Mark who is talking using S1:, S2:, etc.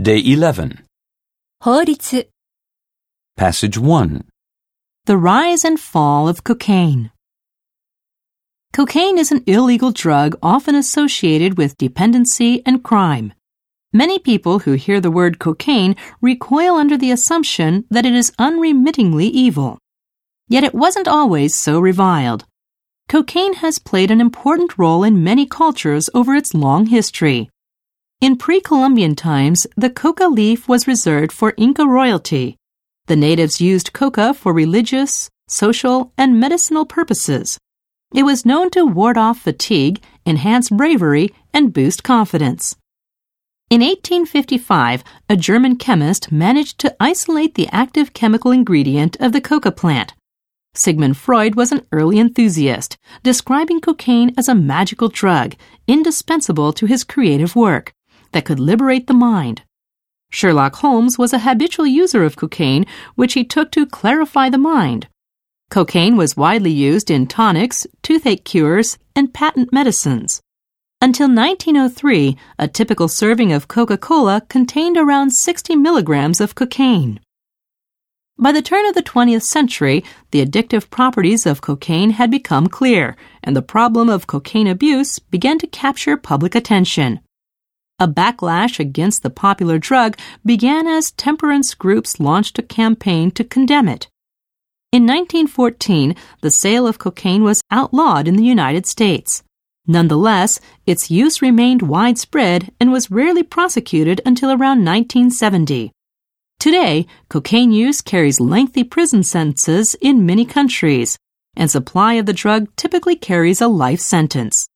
S1: Day 11.
S2: 法律
S1: Passage 1.
S3: The rise and fall of cocaine. Cocaine is an illegal drug often associated with dependency and crime. Many people who hear the word cocaine recoil under the assumption that it is unremittingly evil. Yet it wasn't always so reviled. Cocaine has played an important role in many cultures over its long history. In pre Columbian times, the coca leaf was reserved for Inca royalty. The natives used coca for religious, social, and medicinal purposes. It was known to ward off fatigue, enhance bravery, and boost confidence. In 1855, a German chemist managed to isolate the active chemical ingredient of the coca plant. Sigmund Freud was an early enthusiast, describing cocaine as a magical drug, indispensable to his creative work, that could liberate the mind. Sherlock Holmes was a habitual user of cocaine, which he took to clarify the mind. Cocaine was widely used in tonics, toothache cures, and patent medicines. Until 1903, a typical serving of Coca Cola contained around 60 milligrams of cocaine. By the turn of the 20th century, the addictive properties of cocaine had become clear, and the problem of cocaine abuse began to capture public attention. A backlash against the popular drug began as temperance groups launched a campaign to condemn it. In 1914, the sale of cocaine was outlawed in the United States. Nonetheless, its use remained widespread and was rarely prosecuted until around 1970. Today, cocaine use carries lengthy prison sentences in many countries, and supply of the drug typically carries a life sentence.